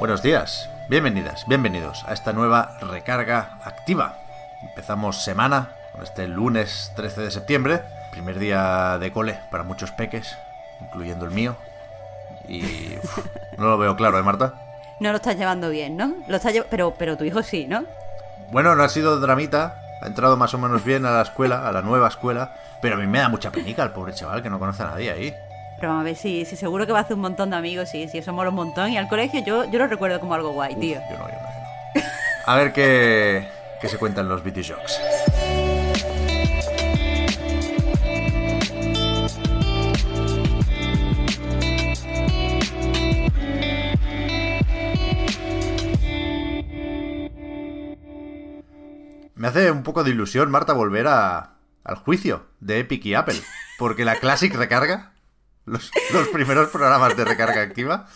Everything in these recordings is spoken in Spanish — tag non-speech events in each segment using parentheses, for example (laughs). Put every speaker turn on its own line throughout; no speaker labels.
Buenos días, bienvenidas, bienvenidos a esta nueva recarga activa. Empezamos semana con este lunes 13 de septiembre, primer día de cole para muchos peques, incluyendo el mío. Y uf, no lo veo claro, ¿eh, Marta?
No lo estás llevando bien, ¿no? Lo estás lle- pero, pero tu hijo sí, ¿no?
Bueno, no ha sido dramita, ha entrado más o menos bien a la escuela, a la nueva escuela, pero a mí me da mucha penica el pobre chaval que no conoce a nadie ahí.
Pero vamos a ver si, si seguro que va a hacer un montón de amigos, sí, sí, eso mola un montón. Y al colegio yo, yo lo recuerdo como algo guay, tío.
Yo no, yo no, yo no. A ver qué, qué se cuentan los videojuegos. Me hace un poco de ilusión, Marta, volver a, al juicio de Epic y Apple. Porque la Classic Recarga, los, los primeros programas de recarga activa,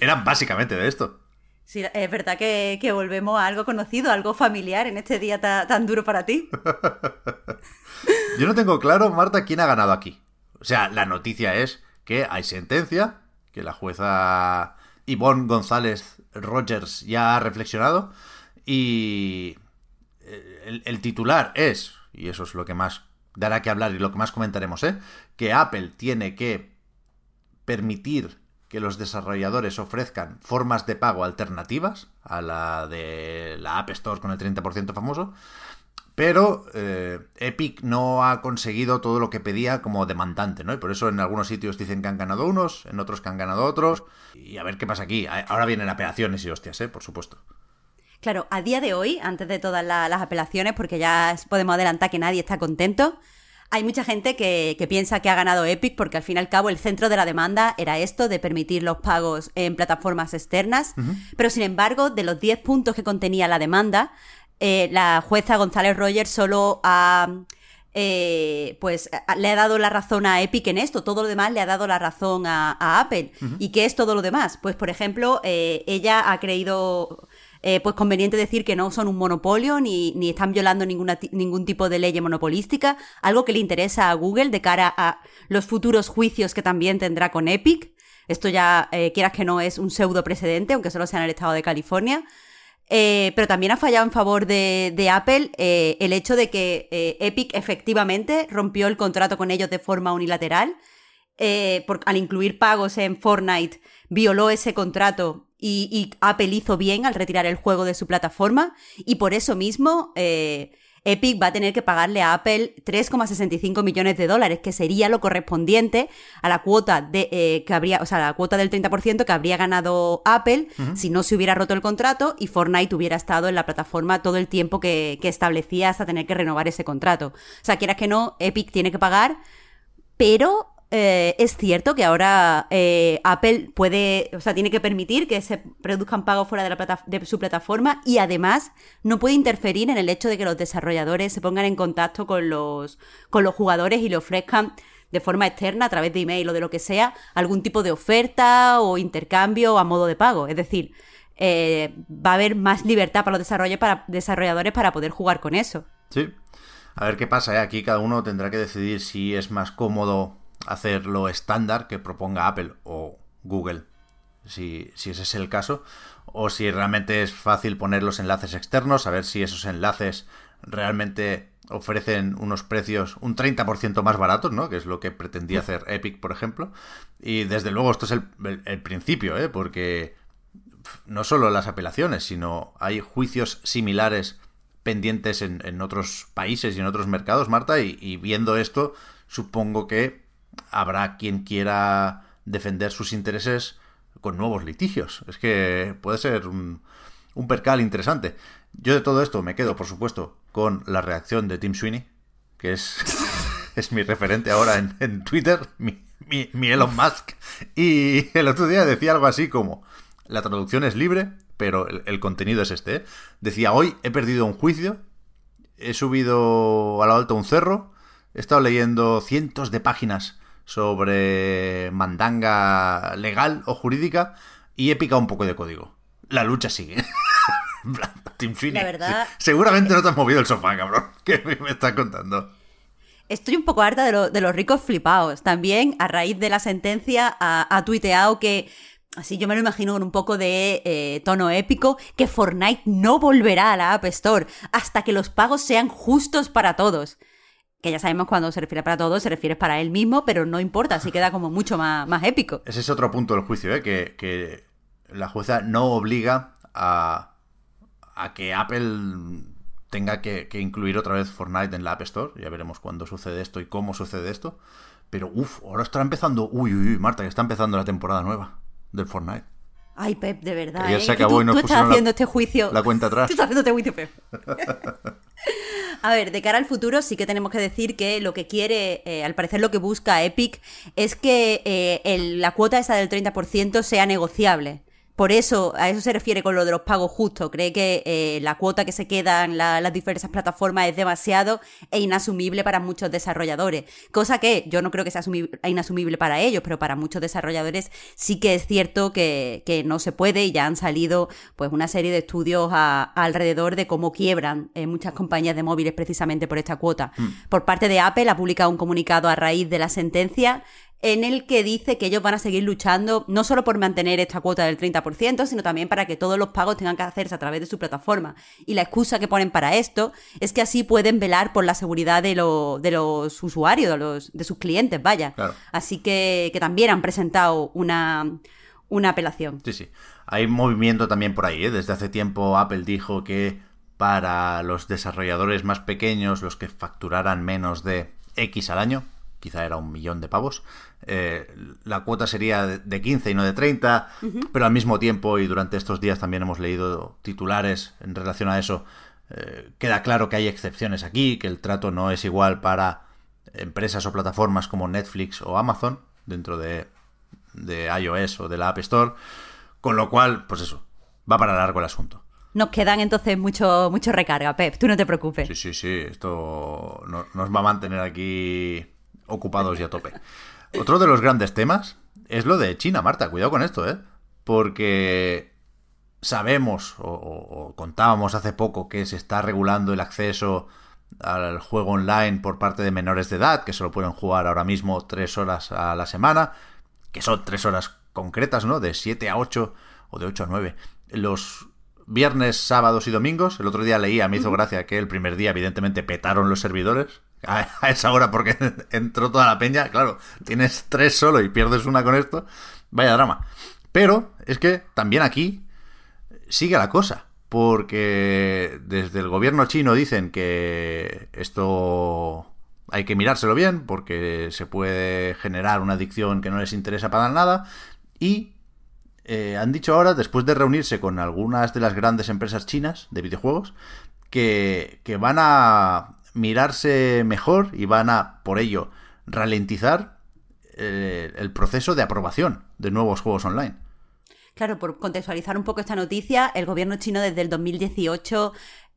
eran básicamente de esto.
Sí, es verdad que, que volvemos a algo conocido, algo familiar en este día ta- tan duro para ti. (laughs)
Yo no tengo claro, Marta, quién ha ganado aquí. O sea, la noticia es que hay sentencia, que la jueza Ivonne González Rogers ya ha reflexionado y el, el titular es, y eso es lo que más dará que hablar y lo que más comentaremos, ¿eh? que Apple tiene que permitir que los desarrolladores ofrezcan formas de pago alternativas a la de la App Store con el 30% famoso, pero eh, Epic no ha conseguido todo lo que pedía como demandante, ¿no? Y por eso en algunos sitios dicen que han ganado unos, en otros que han ganado otros, y a ver qué pasa aquí. Ahora vienen apelaciones y hostias, ¿eh? Por supuesto.
Claro, a día de hoy, antes de todas la- las apelaciones, porque ya podemos adelantar que nadie está contento, hay mucha gente que, que piensa que ha ganado Epic porque al fin y al cabo el centro de la demanda era esto de permitir los pagos en plataformas externas. Pero sin embargo, de los 10 puntos que contenía la demanda, eh, la jueza González Rogers solo ha eh, pues le ha dado la razón a Epic en esto, todo lo demás le ha dado la razón a, a Apple. ¿Y qué es todo lo demás? Pues, por ejemplo, eh, ella ha creído eh, pues conveniente decir que no son un monopolio ni, ni están violando ningún tipo de ley monopolística, algo que le interesa a Google de cara a los futuros juicios que también tendrá con Epic. Esto ya, eh, quieras que no, es un pseudo precedente, aunque solo sea en el estado de California. Eh, pero también ha fallado en favor de, de Apple el hecho de que Epic efectivamente rompió el contrato con ellos de forma unilateral. al incluir pagos en Fortnite, violó ese contrato y, y Apple hizo bien al retirar el juego de su plataforma. Y por eso mismo, eh, Epic va a tener que pagarle a Apple 3,65 millones de dólares, que sería lo correspondiente a la cuota de eh, que habría, o sea, la cuota del 30% que habría ganado Apple si no se hubiera roto el contrato y Fortnite hubiera estado en la plataforma todo el tiempo que, que establecía hasta tener que renovar ese contrato. O sea, quieras que no, Epic tiene que pagar, pero eh, es cierto que ahora eh, Apple puede, o sea, tiene que permitir que se produzcan pagos fuera de, la plata- de su plataforma y además no puede interferir en el hecho de que los desarrolladores se pongan en contacto con los, con los jugadores y le ofrezcan de forma externa, a través de email o de lo que sea, algún tipo de oferta o intercambio a modo de pago. Es decir, eh, va a haber más libertad para los desarrolladores para poder jugar con eso.
Sí. A ver qué pasa, ¿eh? Aquí cada uno tendrá que decidir si es más cómodo hacer lo estándar que proponga Apple o Google, si, si ese es el caso, o si realmente es fácil poner los enlaces externos, a ver si esos enlaces realmente ofrecen unos precios un 30% más baratos, ¿no? Que es lo que pretendía hacer Epic, por ejemplo. Y desde luego esto es el, el- principio, ¿eh? Porque no solo las apelaciones, sino hay juicios similares pendientes en, en otros países y en otros mercados, Marta, y viendo esto, supongo que habrá quien quiera defender sus intereses con nuevos litigios. Es que puede ser un, percal interesante. Yo de todo esto me quedo, por supuesto, con la reacción de Tim Sweeney, que es, (laughs) es mi referente ahora en, Twitter, mi, Elon Musk. Y el otro día decía algo así como, la traducción es libre, pero el, contenido es este. ¿eh? Decía, hoy he perdido un juicio, he subido a lo alto un cerro, he estado leyendo cientos de páginas sobre mandanga legal o jurídica y he picado un poco de código. La lucha sigue. (laughs)
La verdad...
Seguramente no te has movido el sofá, cabrón. (laughs) ¿Qué me estás contando?
Estoy un poco harta de, los ricos flipados. También, a raíz de la sentencia, ha, tuiteado que así yo me lo imagino con un poco de eh, tono épico, que Fortnite no volverá a la App Store hasta que los pagos sean justos para todos. Que ya sabemos cuando se refiere para todos, se refiere para él mismo, pero no importa, así queda como mucho más, más épico.
Ese es otro punto del juicio, ¿eh? que, que la jueza no obliga a, a que Apple tenga que, incluir otra vez Fortnite en la App Store. Ya veremos cuándo sucede esto y cómo sucede esto. Pero uff, ahora está empezando. Uy, uy, uy, Marta, que está empezando la temporada nueva del Fortnite.
Ay, Pep, de verdad.
¿eh? se acabó
tú,
y nos
estás haciendo este juicio.
La cuenta atrás.
Tú estás haciendo este juicio, Pep. (laughs) A ver, de cara al futuro sí que tenemos que decir que lo que quiere, eh, al parecer lo que busca Epic, es que eh, la cuota esa del 30% sea negociable. Por eso, a eso se refiere con lo de los pagos justos. Cree que eh, la cuota que se queda en las diversas plataformas es demasiado e inasumible para muchos desarrolladores. Cosa que yo no creo que sea inasumible para ellos, pero para muchos desarrolladores sí que es cierto que, no se puede y ya han salido pues una serie de estudios alrededor de cómo quiebran eh, muchas compañías de móviles precisamente por esta cuota. Hmm. Por parte de Apple ha publicado un comunicado a raíz de la sentencia en el que dice que ellos van a seguir luchando no solo por mantener esta cuota del 30%, sino también para que todos los pagos tengan que hacerse a través de su plataforma. Y la excusa que ponen para esto es que así pueden velar por la seguridad de, de los usuarios, de, los, de sus clientes, vaya. Así que, que, también han presentado una, una apelación.
Sí, sí. Hay movimiento también por ahí. ¿eh? Desde hace tiempo Apple dijo que para los desarrolladores más pequeños, los que facturaran menos de X al año, quizá era un millón de pavos, eh, la cuota sería de 15 y no de 30, pero al mismo tiempo, y durante estos días también hemos leído titulares en relación a eso, eh, queda claro que hay excepciones aquí, que el trato no es igual para empresas o plataformas como Netflix o Amazon dentro de, de iOS o de la App Store, con lo cual, pues eso, va para largo el asunto.
Nos quedan entonces mucho, mucho recarga, Pep, tú no te preocupes.
Sí, sí, sí, esto nos va a mantener aquí ocupados y a tope. Otro de los grandes temas es lo de China, Marta. Cuidado con esto, ¿eh? Porque sabemos o, contábamos hace poco que se está regulando el acceso al juego online por parte de menores de edad, que solo pueden jugar ahora mismo tres horas a la semana, que son tres horas concretas, ¿no? De 7 a 8 o de 8 a 9. Los viernes, sábados y domingos. El otro día leía, me hizo gracia que el primer día, evidentemente, petaron los servidores a, esa hora porque (laughs) entró toda la peña. Claro, tienes tres solo y pierdes una con esto. Vaya drama. Pero es que también aquí sigue la cosa. Porque desde el gobierno chino dicen que esto hay que mirárselo bien porque se puede generar una adicción que no les interesa para nada. Y eh, han dicho ahora, después de reunirse con algunas de las grandes empresas chinas de videojuegos, que, que van a mirarse mejor y van a, por ello, ralentizar eh, el proceso de aprobación de nuevos juegos online.
Claro, por contextualizar un poco esta noticia, el gobierno chino desde el 2018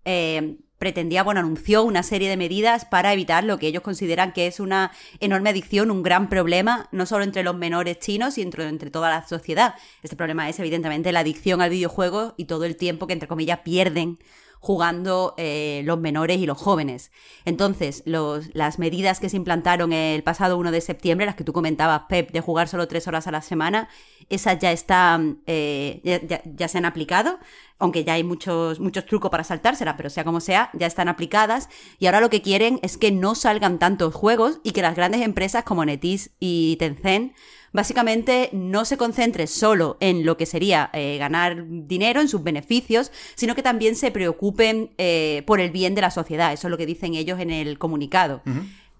eh, pretendía, bueno, anunció una serie de medidas para evitar lo que ellos consideran que es una enorme adicción, un gran problema, no solo entre los menores chinos, sino entre, entre toda la sociedad. Este problema es evidentemente la adicción al videojuego y todo el tiempo que, entre comillas, pierden jugando eh, los menores y los jóvenes. Entonces, las medidas que se implantaron el pasado 1 de septiembre, las que tú comentabas, Pep, de jugar solo tres horas a la semana, esas ya están, eh, ya, se han aplicado, aunque ya hay muchos, muchos trucos para saltárselas, pero sea como sea, ya están aplicadas. Y ahora lo que quieren es que no salgan tantos juegos y que las grandes empresas como Netis y Tencent básicamente no se concentre solo en lo que sería eh, ganar dinero, en sus beneficios, sino que también se preocupen eh, por el bien de la sociedad. Eso es lo que dicen ellos en el comunicado.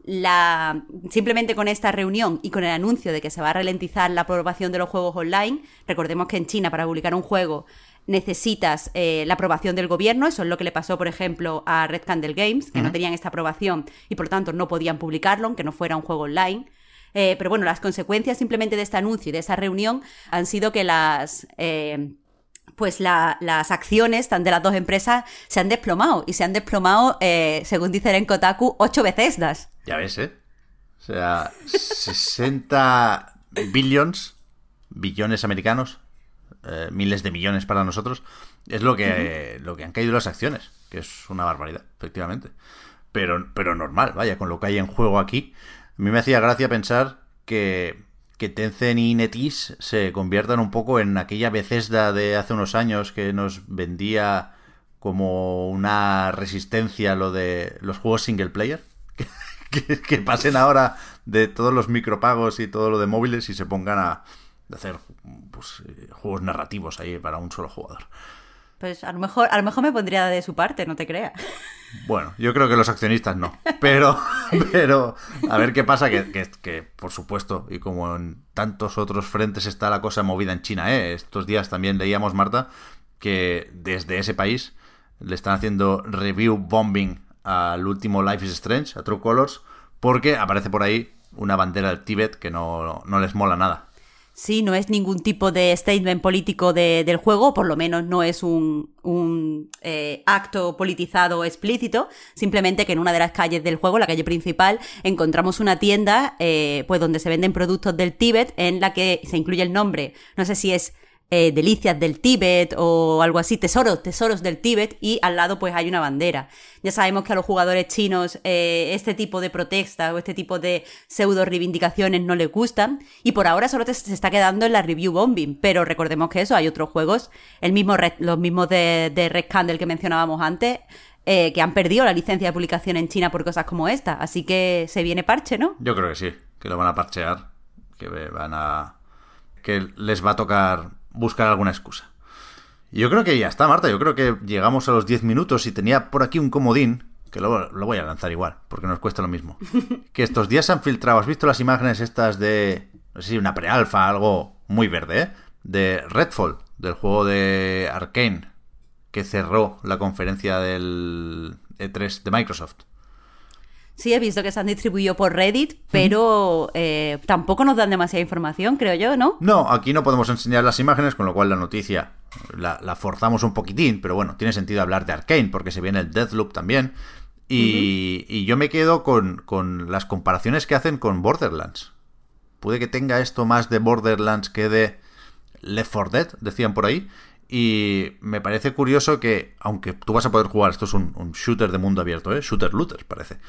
La, simplemente con esta reunión y con el anuncio de que se va a ralentizar la aprobación de los juegos online, recordemos que en China para publicar un juego necesitas eh, la aprobación del gobierno, eso es lo que le pasó, por ejemplo, a Red Candle Games, que no tenían esta aprobación y por tanto no podían publicarlo, aunque no fuera un juego online. Eh, pero bueno, las consecuencias simplemente de este anuncio y de esa reunión han sido que las... Eh, pues las acciones de las dos empresas se han desplomado y se han desplomado, eh, según dicen en Kotaku, ocho veces.
Ya ves, ¿eh? O sea, 60 billions, billones americanos, miles de millones para nosotros, es lo que, lo que han caído las acciones, que es una barbaridad, efectivamente. Pero, pero normal, vaya, con lo que hay en juego aquí. A mí me hacía gracia pensar que, que Tencent y NetEase se conviertan un poco en aquella Bethesda de hace unos años que nos vendía como una resistencia lo de los juegos single player. (laughs) Que, que, pasen ahora de todos los micropagos y todo lo de móviles y se pongan a hacer pues, eh, juegos narrativos ahí para un solo jugador.
Pues a lo mejor, a lo mejor me pondría de su parte, no te creas.
Bueno, yo creo que los accionistas no. Pero, (laughs) pero a ver qué pasa, que, que, por supuesto, y como en tantos otros frentes está la cosa movida en China, ¿eh? Estos días también leíamos, Marta, que desde ese país le están haciendo review bombing al último Life is Strange, a True Colors, porque aparece por ahí una bandera del Tíbet que no, no les mola nada.
Sí, no es ningún tipo de statement político del juego, por lo menos no es un, un eh, acto politizado explícito, simplemente que en una de las calles del juego, la calle principal, encontramos una tienda eh, pues donde se venden productos del Tíbet en la que se incluye el nombre, no sé si es eh, delicias del Tíbet o algo así, tesoros, tesoros del Tíbet y al lado pues hay una bandera. Ya sabemos que a los jugadores chinos eh, este tipo de protestas o este tipo de pseudo reivindicaciones no les gustan y por ahora solo se está quedando en la review bombing, pero recordemos que eso, hay otros juegos, el mismo los mismos de, de Red que mencionábamos antes, eh, que han perdido la licencia de publicación en China por cosas como esta. Así que se viene parche, ¿no?
Yo creo que sí, que lo van a parchear, que van a... que les va a tocar buscar alguna excusa. Yo creo que ya está, Marta. Yo creo que llegamos a los 10 minutos y tenía por aquí un comodín, que lo, lo voy a lanzar igual, porque nos cuesta lo mismo. (laughs) que estos días se han filtrado, ¿has visto las imágenes estas de, no sé si una prealfa, algo muy verde, ¿eh? De Redfall, del juego de Arkane, que cerró la conferencia del E3 de Microsoft.
Sí, he visto que se han distribuido por Reddit, pero eh, tampoco nos dan demasiada información, creo yo, ¿no?
No, aquí no podemos enseñar las imágenes, con lo cual la noticia la, forzamos un poquitín, pero bueno, tiene sentido hablar de Arkane, porque se viene el Deathloop también. Y, yo me quedo con, con, las comparaciones que hacen con Borderlands. Puede que tenga esto más de Borderlands que de Left 4 Dead, decían por ahí. Y me parece curioso que, aunque tú vas a poder jugar, esto es un, un shooter de mundo abierto, ¿eh? Shooter looter, parece.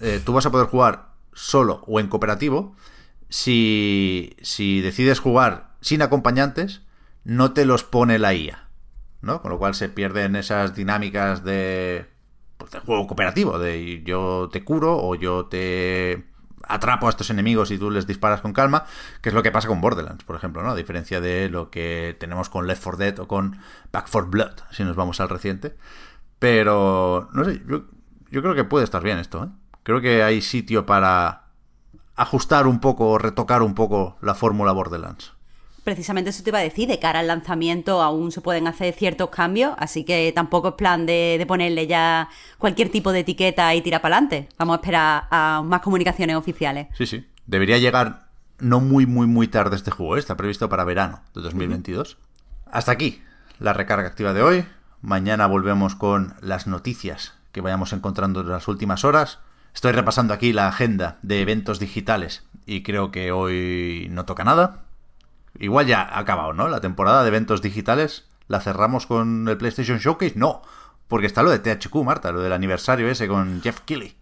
Eh, tú vas a poder jugar solo o en cooperativo. Si, si decides jugar sin acompañantes, no te los pone la IA. ¿no? Con lo cual se pierden esas dinámicas de, pues, de juego cooperativo, de yo te curo o yo te atrapo a estos enemigos y tú les disparas con calma, que es lo que pasa con Borderlands, por ejemplo, ¿no? A diferencia de lo que tenemos con Left 4 Dead o con Back 4 Blood, si nos vamos al reciente. Pero, no sé, yo, yo creo que puede estar bien esto, ¿eh? Creo que hay sitio para ajustar un poco o retocar un poco la fórmula Borderlands.
Precisamente eso te iba a decir, de cara al lanzamiento aún se pueden hacer ciertos cambios, así que tampoco es plan de, ponerle ya cualquier tipo de etiqueta y tirar para adelante. Vamos a esperar a más comunicaciones oficiales.
Sí, sí. Debería llegar no muy, muy, muy tarde este juego, ¿eh? está previsto para verano de 2022. Hasta aquí la recarga activa de hoy. Mañana volvemos con las noticias que vayamos encontrando en las últimas horas. Estoy repasando aquí la agenda de eventos digitales y creo que hoy no toca nada. Igual ya ha acabado, ¿no? La temporada de eventos digitales. ¿La cerramos con el PlayStation Showcase? No, porque está lo de THQ, Marta, lo del aniversario ese con Jeff Keighley.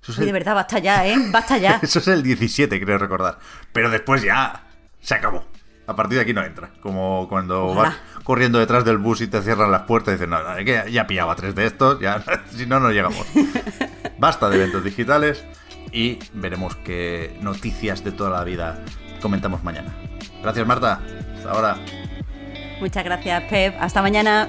sí, de verdad, basta ya, ¿eh? Basta ya. (laughs)
Eso es el 17, creo recordar. Pero después ya se acabó. A partir de aquí no entra. Como cuando vas corriendo detrás del bus y te cierran las puertas y dices, no, no, que ya pillaba tres de estos, ya, (laughs) si no, no llegamos. (laughs) Basta de eventos digitales y veremos qué noticias de toda la vida comentamos mañana. Gracias Marta, hasta ahora.
Muchas gracias Pep, hasta mañana.